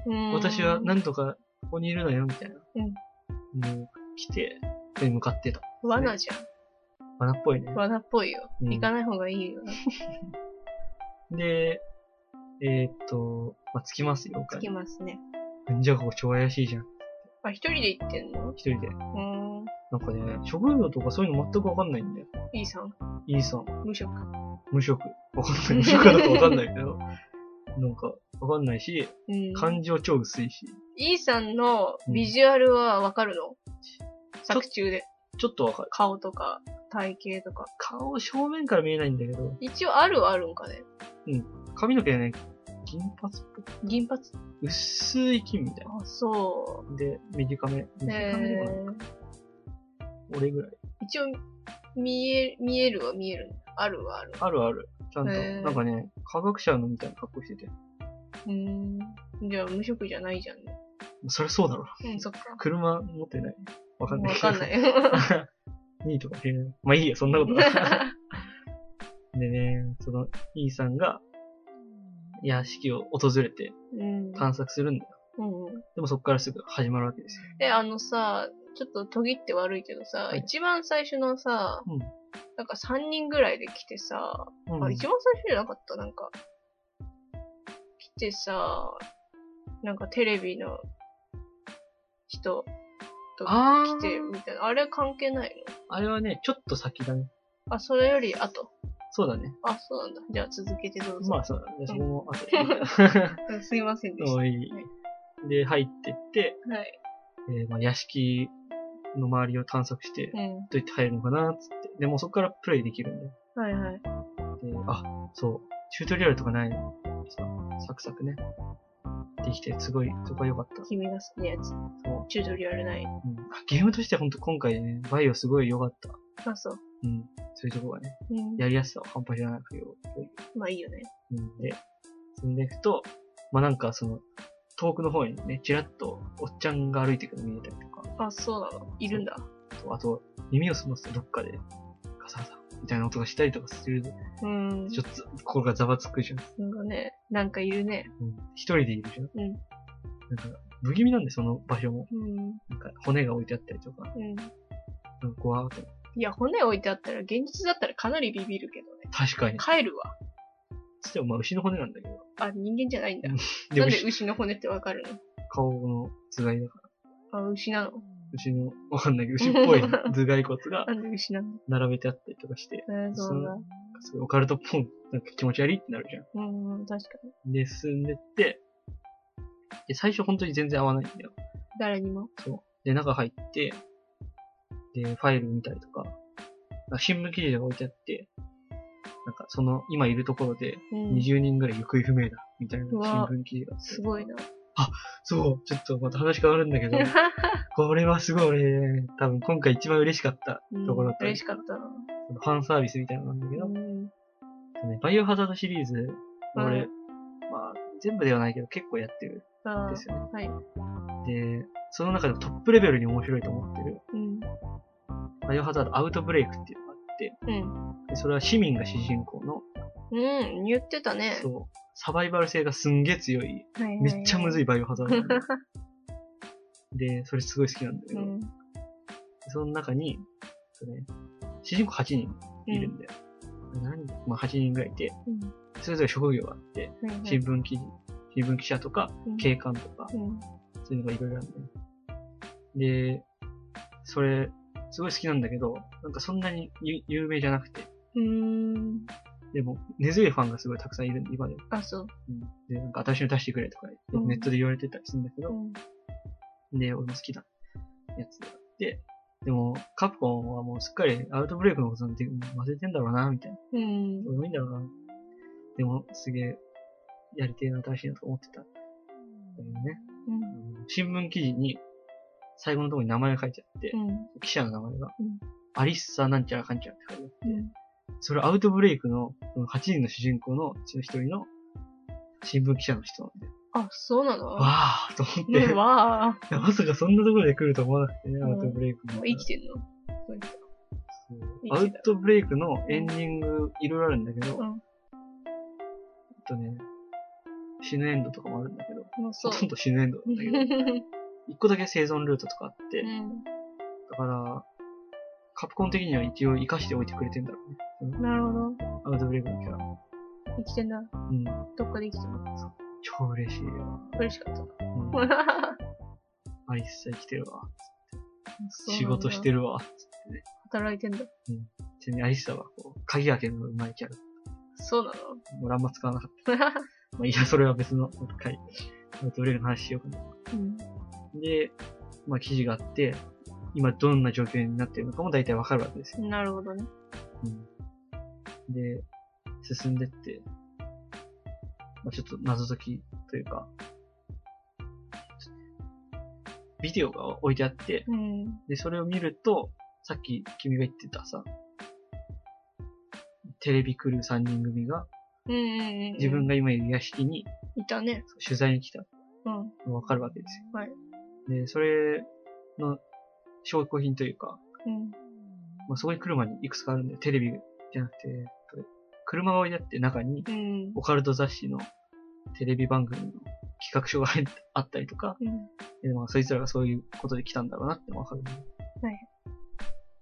うん私は何とかここにいるのよみたいな。うん。来て、それに向かってた。罠じゃ罠っぽいねん。。罠っぽいよ。うん行かない方がいいよ。[LAUGHS] で、えーっと、まあ、着きますよ、つきますね。じゃあここ超怪しいじゃん。あ、一人で行ってんの？一人で。うーん。なんかね、職業とかそういうの全くわかんないんだよ。いいさん。イーさん、無職。無職。わかんない。無職かどうかわかんないけど。[LAUGHS] なんか、わかんないし、うん。感情超薄いし、イーさんのビジュアルはわかるの、作中で。ちょっとわかる。顔とか、体型とか。顔正面から見えないんだけど、一応あるはあるんかね。髪の毛ね、銀髪っぽく、銀髪？薄い金みたいあ、そな。で、短め。う。短めでえもないー、俺ぐらい。一応、見え、見えるは見える。あるはある。あるある。ちゃんと、へーなんかね、科学者のみたいな格好してて。うーん。じゃあ無職じゃないじゃんね。そりゃそうだろ。うん、そっか。車持ってない。わかんない。わかんない。[LAUGHS] いいとか知れない。まあいいや、そんなことない。[LAUGHS] でね、その、イーさんが、屋敷を訪れてうん。探索するんだよ。うん。でもそこからすぐ始まるわけですよ。え、あのさ、ちょっと途切って悪いけどさ、はい一番最初のさ、うんなんか3人ぐらいで来てさ、うんあ、一番最初じゃなかった？なんか、来てさ、なんかテレビの人とあ来てみたいな。あれ関係ないあれはね、ちょっと先だね。のあ、それより後？そうだね。あ、そうなんだ。じゃあ続けてどうぞ。まあそうだね。そこも後 [LAUGHS] すいませんでしおいで、入ってって、た。はい。えーまあ、屋敷の周りを探索して、どうん。うやって入るのかなっつって。でもそこからプレイできるんで。はいはい。で、あ、そう、チュートリアルとかないの？さ、サクサクね。できて、すごい、そこは良かった。君が好きなやつ。そう。チュートリアルない。うん、あゲームとしてはほんと今回ね、バイオすごい良かった。あ、そう。うん。そういうとこがね、うん。やりやすさは半端じゃなくよ。まあいいよね。うん。で、進んでいくと、まあなんかその、遠くの方にね、ちらっとおっちゃんが歩いてくるの見えたりとか、あ、そうなの。いるんだ。あと、耳を澄ますとどっかで、ガサガサ、みたいな音がしたりとかする。うん。ちょっと、心がざわつくじゃん。なんかね、なんかいるね。うん。一人でいるじゃん。うん。なんか、不気味なんで、その場所も。うん。なんか、骨が置いてあったりとか、うん。なんか怖ーっと。いや、骨置いてあったら、現実だったらかなりビビるけどね。確かに。帰るわ。つっても、まあ、牛の骨なんだけど。あ、人間じゃないんだ。[LAUGHS] うんなんで牛牛の骨ってわかるの？顔の頭蓋だから。あ、牛なの？牛の、わかんないけど、牛っぽい [LAUGHS] 頭蓋骨がなんで牛なんだ。並べてあったりとかして、えー、そうだ。すごいオカルトっぽい、なんか気持ち悪いってなるじゃん。うん、確かに。で、進んでって、で、最初本当に全然合わないんだよ。誰にも？そう。で、中入って、で、ファイル見たりとか、なんか新聞記事が置いてあって、なんかその今いるところでうん。20人ぐらい行方不明だ、みたいなうわ新聞記事があって。すごいな。そう、ちょっとまた話変わるんだけど、[LAUGHS] これはすごい俺、多分今回一番嬉しかったうんところと、嬉しかった。ファンサービスみたいなのなんだけど、バイオハザードシリーズ、俺、うん。まあ、全部ではないけど結構やってる。んですよね。はい。で、その中でもトップレベルに面白いと思ってる、うん。バイオハザードアウトブレイクっていうのがあって、うん。でそれは市民が主人公の、うん、言ってたね。そう、サバイバル性がすんげえ強い、めっちゃむずい。いバイオハザード [LAUGHS] で、それすごい好きなんだけど、うん。その中に、それ主人公8人いるんだよ。何まあ8人ぐらいいて、うん。それぞれ職業があって、はいはい新聞記事、新聞記者とか、うん警官とか、うん。そういうのがいろいろあるんだよ。で、それ、すごい好きなんだけど、なんかそんなに有有名じゃなくて、うーん。でも、根強いファンがすごいたくさんいるんで、今でも。あ、そう。うん、で、なんか私に出してくれとか、うんネットで言われてたりするんだけど、うん。で、俺も好きなやつがあって、でも、カプコンはもうすっかりアウトブレイクのことなんて忘れてんだろうな、みたいな。うん。どうでもいいんだろうな。でも、すげえ、やりてえな、新しいなと思ってた。だけどね、うん。うん新聞記事に、最後のところに名前が書いてあって、うん。記者の名前が、うんアリッサなんちゃらかんちゃらって書いてあって、うん。それアウトブレイクの、その8人の主人公のうちの一人の新聞記者の人なんで、あ、そうなの？わーと思って、うんわいやまさかそんなところで来ると思わなくてね、うんアウトブレイクの。あ。生きてんの？アウトブレイクのエンディングいろいろあるんだけど、うんとね、死ぬエンドとかもあるんだけど。ほとんど死ぬエンドなんだけど、[LAUGHS] 一個だけ生存ルートとかあって、うん。だから、カプコン的には一応活かしておいてくれてんだろうね。なるほど。アウトブレイクのキャラ。生きてんだ。うん。どっかで生きてる。超嬉しいよ。嬉しかった。うん。アリスさん生きてるわ。仕事してる。るわ。働いてんだ。ちなみにアリスさんはこう、鍵開けるのが上手いキャラ。そうな俺あんま使わなかった。の [LAUGHS] まあいいや、それは別の回。アウトブレイクの話しようかな。うん。で、まあ記事があって、今どんな状況になっているのかも大体わかるわけですよ。なるほどね。うん、で、進んでって、まあ、ちょっと謎解きというか、ビデオが置いてあって、うん。で、それを見ると、さっき君が言ってたさ、テレビクルー3人組がうんうんうん。自分が今いる屋敷にいたね。取材に来たうん。わかるわけですよ。はい。で、それの証拠品というか、うん。まあ、そこに来る前にいくつかあるんで、テレビじゃなくて、これ車が置いてあって中にうん。オカルト雑誌のテレビ番組の企画書が入ってあったりとか、うん。でまあ、そいつらがそういうことで来たんだろうなってわかる、はい。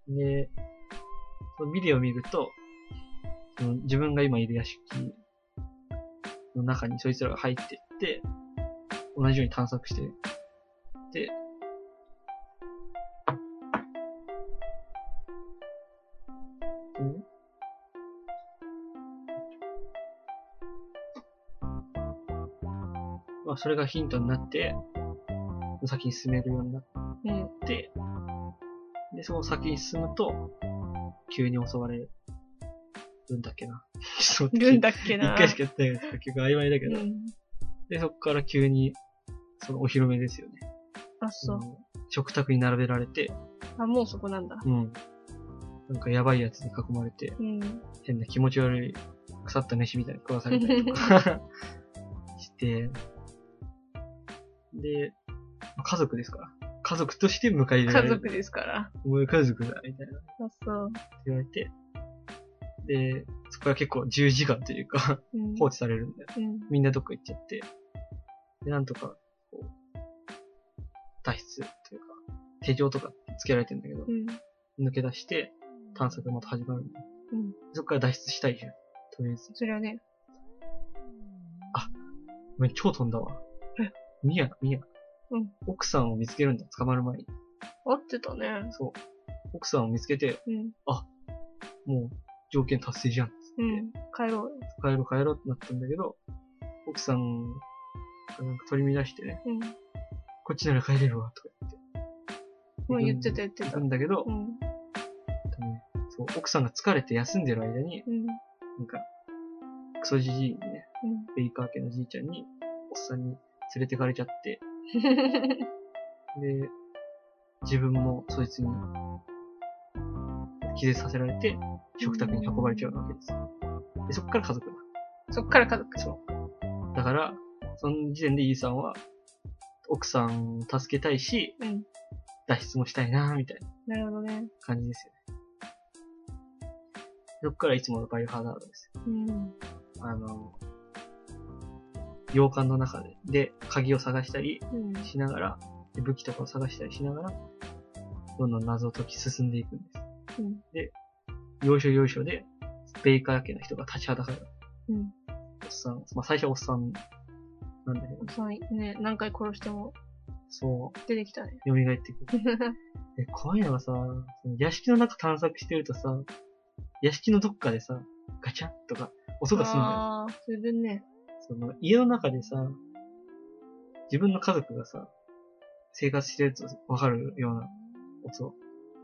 で、そのビデオを見ると、その自分が今いる屋敷の中にそいつらが入ってって、同じように探索して、で、でまあ、それがヒントになって、先に進めるようになっうん。て、で、その先に進むと、急に襲われるんだっけな。るんだっけな。一回しかやってないから、結構曖昧だけど。うん。で、そこから急に、そのお披露目ですよね。あ、そう。の食卓に並べられて、あ、もうそこなんだ。うん。なんかやばいやつに囲まれて、うん。変な気持ち悪い腐った飯みたいに食わされたりとか [LAUGHS] して、で、まあ家族ですから。家族として迎え入れられる。家族ですから。お前家族だ、みたいな。あ、そう。言われて、で、そこから結構10時間というか、うん。放置されるんだよ。うん。みんなどっか行っちゃって、で、なんとか、こう、脱出というか、手錠とかつけられてんだけど、うん。抜け出して、探索がまた始まるんだよ。うん。そこから脱出したいじゃん。とりあえず。それはね。ごめん、超飛んだわ。ミヤ、ミヤ。うん。奥さんを見つけるんだ、捕まる前に。合ってたね。そう。奥さんを見つけて、うん。もう、条件達成じゃん。うん。帰ろうよ。帰ろう帰ろうってなったんだけど、奥さんがなんか取り乱してね、うん。こっちなら帰れるわ、とか言って。もう言ってた言ってた行く。んだけど、うん。そう、奥さんが疲れて休んでる間に、うん。なんか、クソじじいにね、うん。ベイカー家のじいちゃんに、おっさんに連れてかれちゃって、[LAUGHS] で、自分もそいつに、気絶させられて、食卓に運ばれちゃうわけです。で、そっから家族だ。そっから家族。そう。だから、その時点でイーさんは、奥さんを助けたいし、うん。脱出もしたいなみたいななるほどね。感じですよね。そっからいつものバイオハザードですよ。うん。あの、洋館の中で、で、鍵を探したりうん。しながら、で武器とかを探したりしながら、どんどん謎解き進んでいくんです。うん。要所要所で、ベイカー家の人が立ちはだかる。うん。おっさん、まあ最初はおっさんなんだけど、そうね、何回殺してもそう、出てきたね。蘇ってくる。[LAUGHS] で、怖いのがさ、その屋敷の中探索してるとさ、屋敷のどっかでさ、ガチャンとか音がするんだよ。ああ、するね。その家の中でさ、自分の家族がさ、生活してるとわかるような音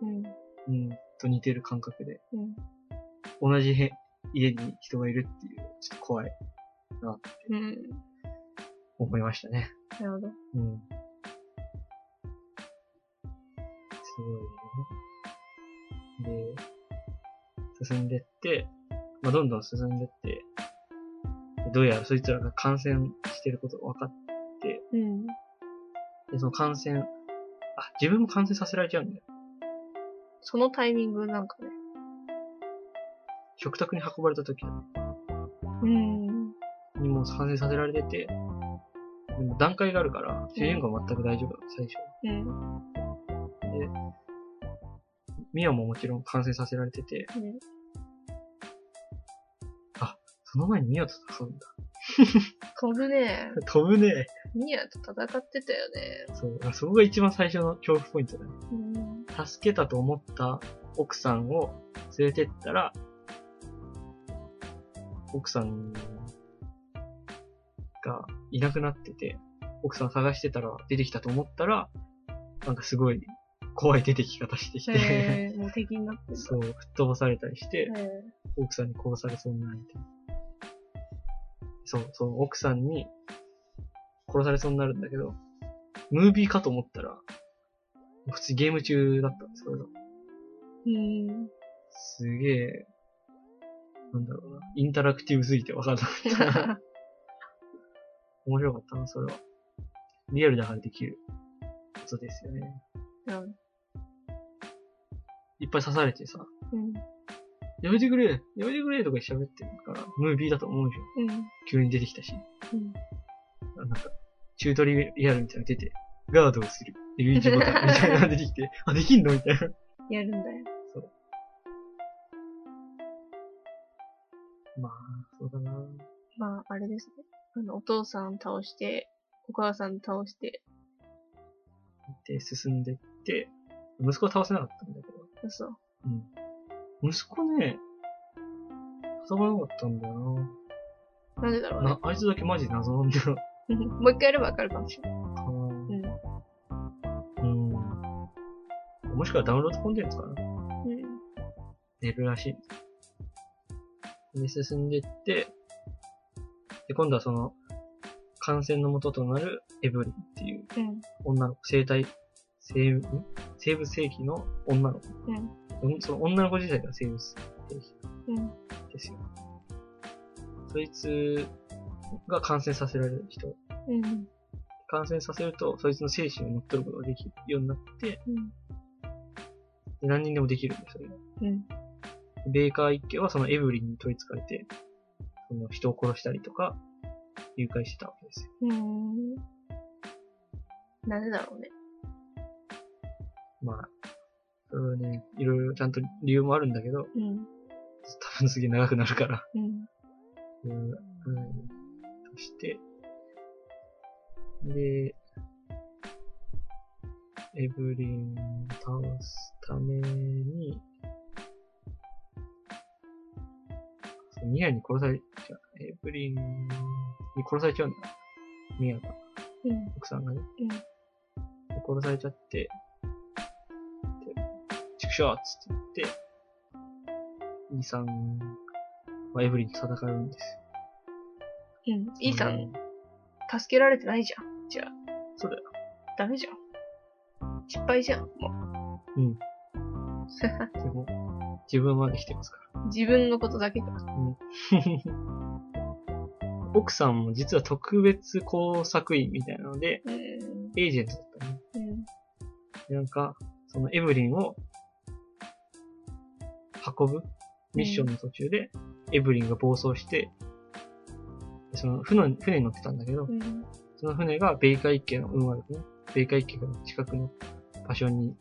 うん。うん、と似てる感覚で、うん。同じへ家に人がいるっていう、ちょっと怖いなってうん。思いましたね。なるほど。うん。すごいね。で、進んでって、まあ、どんどん進んでって、どうやらそいつらが感染してることが分かって、うん。で、その感染、あ、自分も感染させられちゃうんだよ。そのタイミングなんかね。食卓に運ばれた時うん。にもう感染させられてて、でも段階があるから、主人公は全く大丈夫だ最初。うん。で、ミオももちろん感染させられてて、うん。その前にミオと戦うんだ。飛ぶね。[LAUGHS] 飛ぶね。ミアと戦ってたよね。そう。そこが一番最初の恐怖ポイントだね。うん。助けたと思った奥さんを連れてったら、奥さんがいなくなってて、奥さん探してたら出てきたと思ったら、なんかすごい怖い出てき方してきて、へえ、もう敵になってる。そう、吹っ飛ばされたりして、へえ奥さんに殺されそうになるみたいな。そう、その奥さんに殺されそうになるんだけど、ムービーかと思ったら、普通にゲーム中だったんです、それが。うん。すげえ、なんだろうな、インタラクティブすぎてわかんなかった。[LAUGHS] 面白かったな、それは。リアルだからできることですよね。うん。いっぱい刺されてさ、うん。やめてくれやめてくれとか喋ってるから、ムービーだと思うじゃん。うん。急に出てきたし。うん。なんか、チュートリアルみたいなの出て、ガードをする。L1 ボタンみたいなのが出てきて、[LAUGHS] あ、できんのみたいな。やるんだよ。まあ、そうだなまあ、あれですね。あの、お父さん倒して、お母さん倒して、で、進んでって、息子は倒せなかったんだけど、そう。うん。息子ね、戦わなかったんだよなんでだろうな。ねな、。あいつだけマジ謎なんだようん [LAUGHS] もう一回やればわかるかもしれない。な。うん。うん。もしくはダウンロードコンテンツかなうん。出るらしい。で、進んでって、で、今度はその、感染の元となるエブリンっていううん。女の子、生体、生、ん？生物兵器の女の子。うん。うんその女の子自体が生物兵器うん。ですよ。そいつが感染させられる人。うん。感染させると、そいつの精神を乗っ取ることができるようになって、うん。で何人でもできるんです、それが。うん。ベーカー一家はそのエブリンに取り憑かれて、その人を殺したりとか、誘拐してたわけですよ。うん。なんでだろうね。まあ、それはね、いろいろちゃんと理由もあるんだけど、うん。多分すげえ長くなるから。うん。うん、して、で、エブリンを倒すために、ミアに殺されちゃう。エブリンに殺されちゃうんだ。ミアが、うん。奥さんがね。うん。で殺されちゃって、で、畜生っつって言って、イーさんはエブリンと戦うんですよ。うん。イーさ、うん助けられてないじゃん。じゃあ、そうだよ。ダメじゃん。失敗じゃん。もう。うん。[LAUGHS] でも、自分は生きてますから。自分のことだけか。[LAUGHS] 奥さんも実は特別工作員みたいなので、うん。エージェントだったね。うん。でなんか、そのエブリンを運ぶミッションの途中で、エブリンが暴走して、その船船に乗ってたんだけど、うん。その船が米海家の運悪くね、米海家の近くの場所に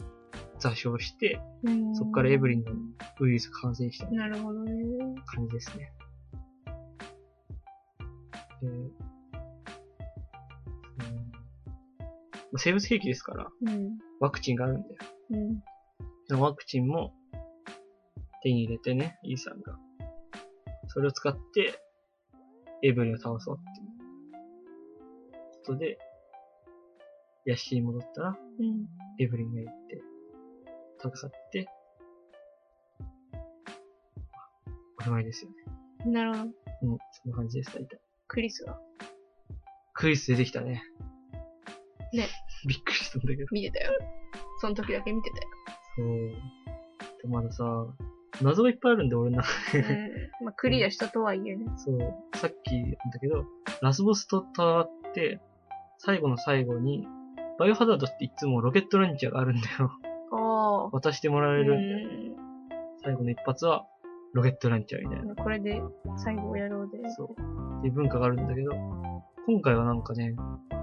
座礁して、うん。そこからエブリンのウイルスが感染したなるほどね。感じですね。で、うんまあ生物兵器ですから、うん。ワクチンがあるんだよ。うん。そのワクチンも手に入れてね、イーさんが。それを使って、エブリンを倒そうっていうことで、屋敷に戻ったら、うん。エブリンがいて、戦って、おしまいですよね。なるほど。うん、そんな感じです、大体。クリスは？クイズ出てきたね。ね。[LAUGHS] びっくりしたんだけど。見てたよ。その時だけ見てたよ。そう。でまださ、謎がいっぱいあるんで、俺の中で。うん。まあ、クリアしたとはいえね。[LAUGHS] そう。さっき言ったけど、ラスボスと戦って、最後の最後に、バイオハザードっていつもロケットランチャーがあるんだよ。ああ。渡してもらうえる。ん。最後の一発は、ロケットランチャーみたいな。これで最後をやろうで。そう。っていう文化があるんだけど、今回はなんかね、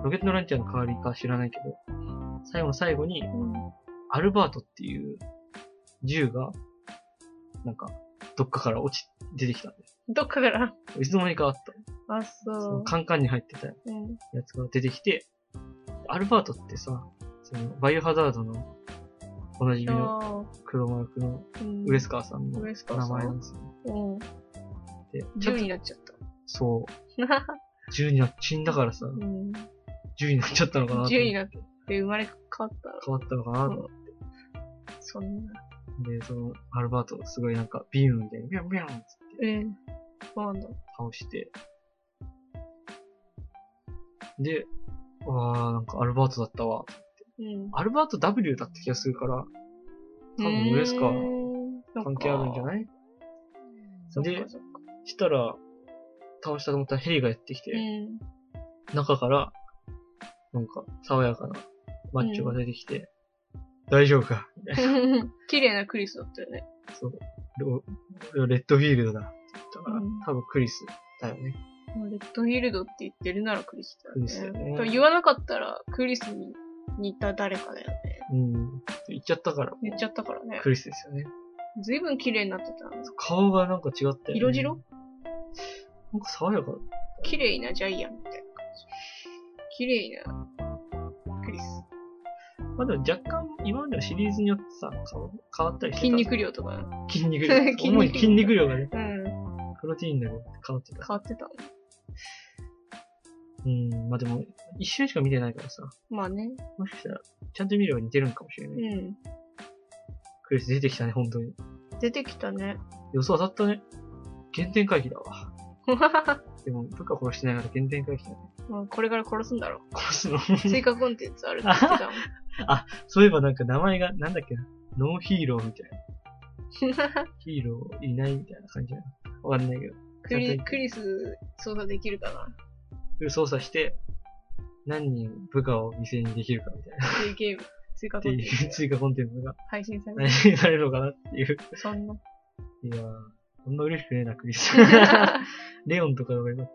ロケットランチャーの代わりか知らないけど、最後の最後に、うん。アルバートっていう銃が、なんか、どっかから落ち、出てきたんだよ。どっかから。いつの間にかあった。あ、そそうう。カンカンに入ってたうん。やつが出てきて、アルバートってさ、その、バイオハザードの、おなじみの。黒マークのうんウエスカーさんのウエスカー名さん？前なんですよ。うん。で、ちょっ10とになっちゃった。そう、[LAUGHS] 銃にな、死んだからさ、うん。銃になっちゃったのかなと10になって生まれ変わったら。変わったのかなと思って。そんな。で、その、アルバートすごいなんか、ビームみたいに、ビャンビャンっつってうん。そうなんだ。倒して、で、わー、なんかアルバートだったわ。うん。アルバート W だった気がするから、多分ウエスカーー関係あるんじゃいないで。したら、倒したと思ったらヘリがやってきて、うん。中から、なんか、爽やかなマッチョが出てきて、大丈夫か？[LAUGHS] 綺麗なクリスだったよね。そう。ロレッドフィールドだって言ったから、うん多分クリスだよね。レッドフィールドって言ってるならクリスだよね。クリスだよね言わなかったらクリスに似た誰かだよね。うん。言っちゃったから、言っちゃったからね。クリスですよね。ずいぶん綺麗になってた。顔がなんか違ったよ、ね。色白？なんか爽やかだ。綺麗なジャイアンみたいな感じ。綺麗な。まあでも若干、今までのシリーズによってさ、顔変わったりしてた。筋肉量とか。筋肉量。[LAUGHS] 筋肉量主に筋肉量がね、うん。プロテインでも変わってた。変わってたの。うん。まあでも、一瞬しか見てないからさ、まあね。もしかしたら、ちゃんと見れば似てるんかもしれない。うん。クリス出てきたね、本当に。出てきたね。予想当たったね。原点回帰だわ。[LAUGHS] でも、部下殺してないから原点回帰だね。もうこれから殺すんだろ殺すの？う。[LAUGHS] 追加コンテンツあるって言ってたもん。そういえばなんか名前が、なんだっけな。ノーヒーローみたいな。[LAUGHS] ヒーローいないみたいな感じなの。わかんないけど。クリクリス操作できるかな？操作して、何人部下を犠牲にできるかみたいな。っていうゲーム。追加コンテンツう追加コンテンツが配信され何てになれるのかなっていう。そんな。いやー、こんな嬉しくねえな、クリス。[LAUGHS] レオンとかがよかった。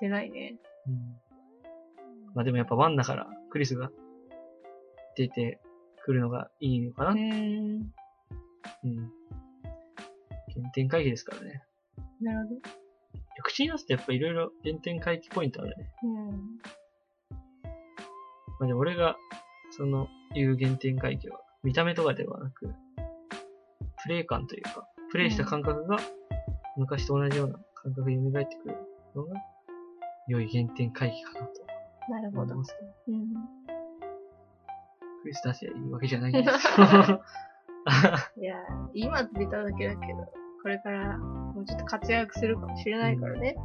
出ないね。うん。まあでもやっぱワンだから、クリスが出てくるのがいいのかなう。ーん。うん。原点回帰ですからね。なるほど。口に出すとやっぱいろいろ原点回帰ポイントあるね。うん。まあでも俺が、その、言う原点回帰は、見た目とかではなく、プレイ感というか、プレイした感覚が、昔と同じような感覚に蘇ってくるのが、良い原点回帰かなとなるほど思いま。すね。うん。クリス出せばいいわけじゃないんですよ。[LAUGHS] [LAUGHS] いやー、今出ただけだけど、これからもうちょっと活躍するかもしれないからね。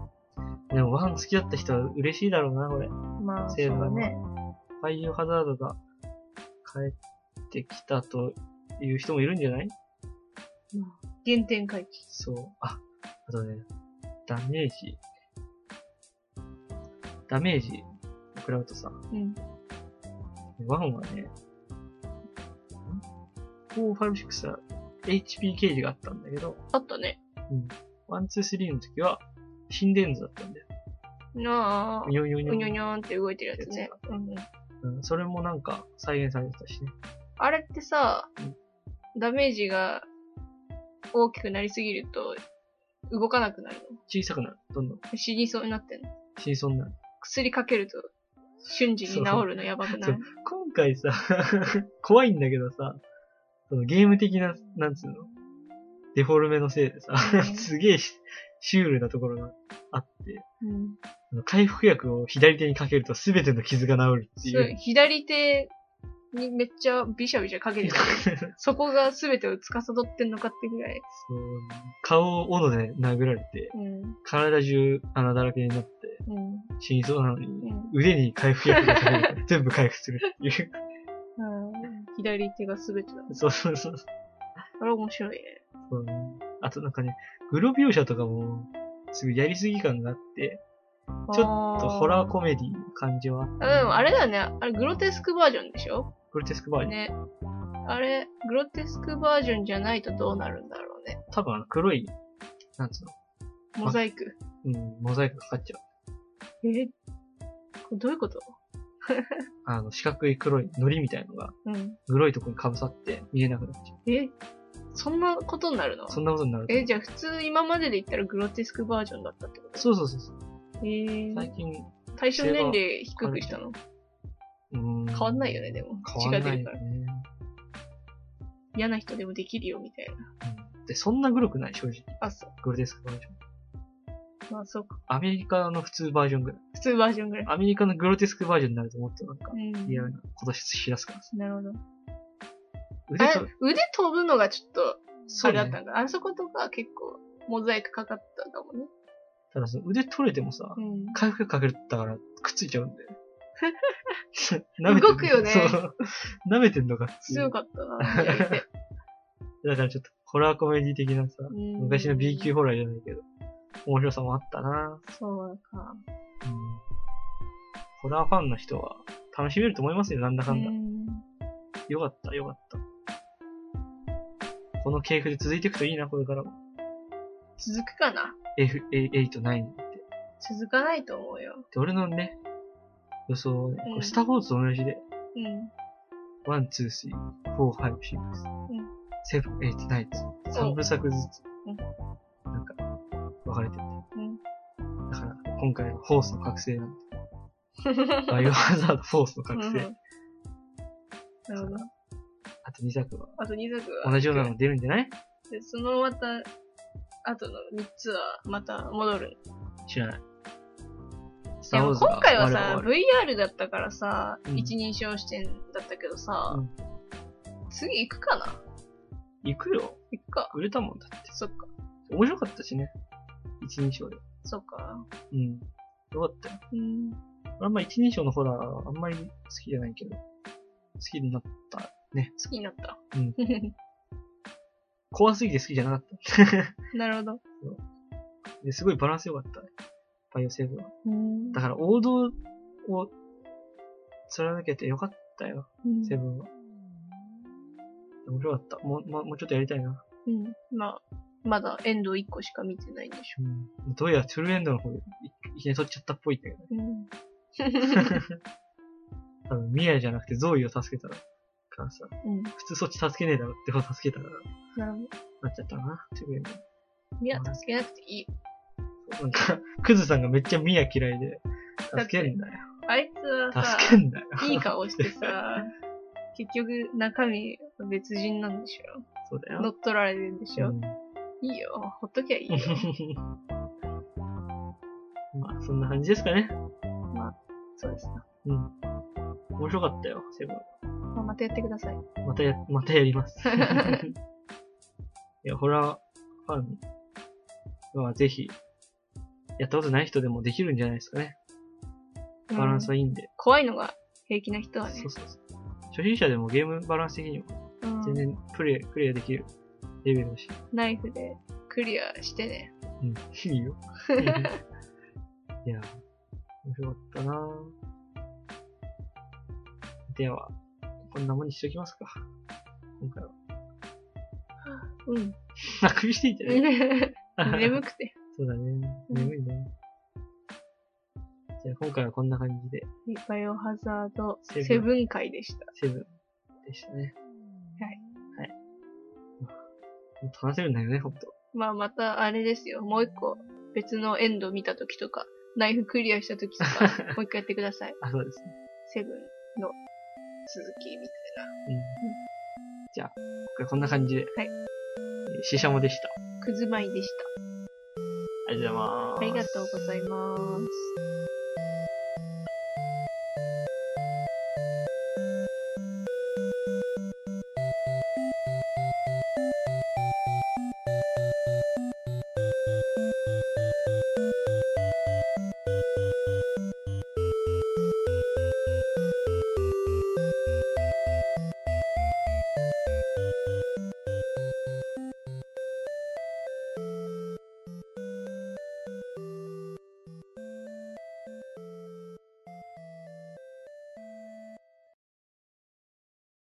でもワン好きだった人は嬉しいだろうな、これ。まあ、そうだね。バイオハザードが帰ってきたという人もいるんじゃない？原点回帰。そう。あ、あとね、ダメージ。ダメージ食らうとさ、うん。one はね、4、5、6は HP ゲージがあったんだけど、あったね。 one、two、three の時は心電図だったんだよ。なあ、うにょうにょうにょうにょにょんって動いてるやつね。うんうん。うん、それもなんか再現されてたしね。あれってさうん、ダメージが大きくなりすぎると動かなくなる小さくなる。どんどんの死にそうになってんの？死にそうになる。薬かけると瞬時に治るのやばくなそいう今回さ、[LAUGHS] 怖いんだけどさ、そのゲーム的な、なんつうの？デフォルメのせいでさうん、[LAUGHS] すげえシシュールなところがあって、うん。回復薬を左手にかけると全ての傷が治るっていそうう。左手にめっちゃビシャビシャかけてた。[LAUGHS] そこが全てを司ってんのかってぐらい。そう顔を斧で殴られて、うん。体中穴だらけになってうん。死にそうなのに、うん。腕に回復薬がかけるから全部回復するっていう。うん左手が全てだ。そうそうそう。あれ面白いね。そうね。あとなんかね、グロ描写とかも、すごいやりすぎ感があって、ちょっとホラーコメディの感じはあって、あれだよね。あれグロテスクバージョンでしょ？グロテスクバージョン。ね。あれ、グロテスクバージョンじゃないとどうなるんだろうね。多分あの黒い、なんつうの、モザイク。うん、モザイクかかっちゃう。え？これどういうこと？[LAUGHS] あの、四角い黒い糊みたいのが、うん。黒いとこにかぶさって見えなくなっちゃえそんなことになるの？う。そんなことになるとえ、じゃあ普通今までで言ったらグロテスクバージョンだったってこと？そうそうそうそう。えー、最近、対象年齢低くしたの？うーん。変わんないよね、でも。わんないが出るから。よね。嫌な人でもできるよ、みたいな。うんで、そんなグロくない、正直。あ、そう。グロテスクバージョン。まあ、そうか。アメリカの普通バージョンぐらい。普通バージョンぐらい。アメリカのグロテスクバージョンになるともっとなんかう、ん。嫌なことしだすからさ。なるほど。腕腕飛ぶのがちょっと、そうだったんだ。あそことか結構、モザイクかかったかもね。ただその腕取れてもさ、うん。回復かけたからくっついちゃうんだよ。[LAUGHS] 動くよねそう。舐めてんのか強かったな。[LAUGHS] だからちょっと、ホラーコメディ的なさ、うん昔の B 級ホラーじゃないけど、面白さもあったなそうか。うん。ホラーファンの人は楽しめると思いますよ、なんだかんだ。うんよかった、よかった。この系譜で続いていくといいな、これからも。続くかな？F、A- 8、9って。続かないと思うよ。で、俺のね、予想はね、こうんれスターウォーズと同じで、うん。1、2、3、4、5、6、7、8、9つ。3部作ずつ、なんか、分かれてて。うん。だから、今回はフォースの覚醒なんで。[LAUGHS] バイオハザードフォースの覚醒。なるほど。あと2作は、あと2作は。同じようなの出るんじゃない？で、そのまた、あとの3つはまた戻る。知らない。スいや、今回はさ、VR だったからさ、うん一人称視点だったけどさ、うん次行くかな？行くよ。行くか。売れたもんだって。そっか。面白かったしね。一人称で。そっか。うん。よかったよ。うん。俺あんま一人称のホラーあんまり好きじゃないけど、好きになったね。好きになった。うん [LAUGHS] 怖すぎて好きじゃなかった。[LAUGHS] なるほど。ですごいバランス良かった。バイオセーブは。うんだから王道を貫けてよかったよ、うんセブンは。面白かった。もう、もうもうちょっとやりたいな。うん。まあ、まだエンド1個しか見てないんでしょ。うん。どうやらトゥルーエンドの方でいいきなり取っちゃったっぽいんだけどね。うん。[LAUGHS] 多分、ミアじゃなくてゾーイを助けたら、からさ、うん。普通そっち助けねえだろって方助けたから、なるほど。なっちゃったな、トゥルーエンド。ミア助けなくていいよ。なんか、クズさんがめっちゃミア嫌いで、助けるんだよ。あいつはさ、助けんだよ。いい顔してさ、結局中身は別人なんでしょそうだよ。乗っ取られてるんでしょ、うんいいよ。ほっときゃいいよ。[LAUGHS] まあ、そんな感じですかね。そうですな。うん。面白かったよ、セブン。まあ、またやってください。またや、またやります。[LAUGHS] いや、ホラーファンはぜひ、やったことない人でもできるんじゃないですかね。バランスうんはいいんで。怖いのが平気な人はねそう。そうそう。初心者でもゲームバランス的にもうん全然プレイ、クリアできるレベル。ナイフでクリアしてね。うん、いいよ。[LAUGHS] いや、面白かったなぁでは、こんなもんにしときますか。今回は。うん。あくびしていいんじゃない眠くて。[LAUGHS] そうだね。眠いね。じゃあ今回はこんな感じで、バイオハザードセブンセブン回でした。セブンでしたね。はい。はい。もっと話せるんだよね、ほんと。まあまたあれですよ。もう一個別のエンド見た時とか、ナイフクリアした時とか、[LAUGHS] もう一回やってください。あ、そうですね。セブンの続きみたいうん。じゃあ、今回こんな感じで。はいえー。シシャモでした。な。くずまいでしありがとうございます。た。ありがとうございます。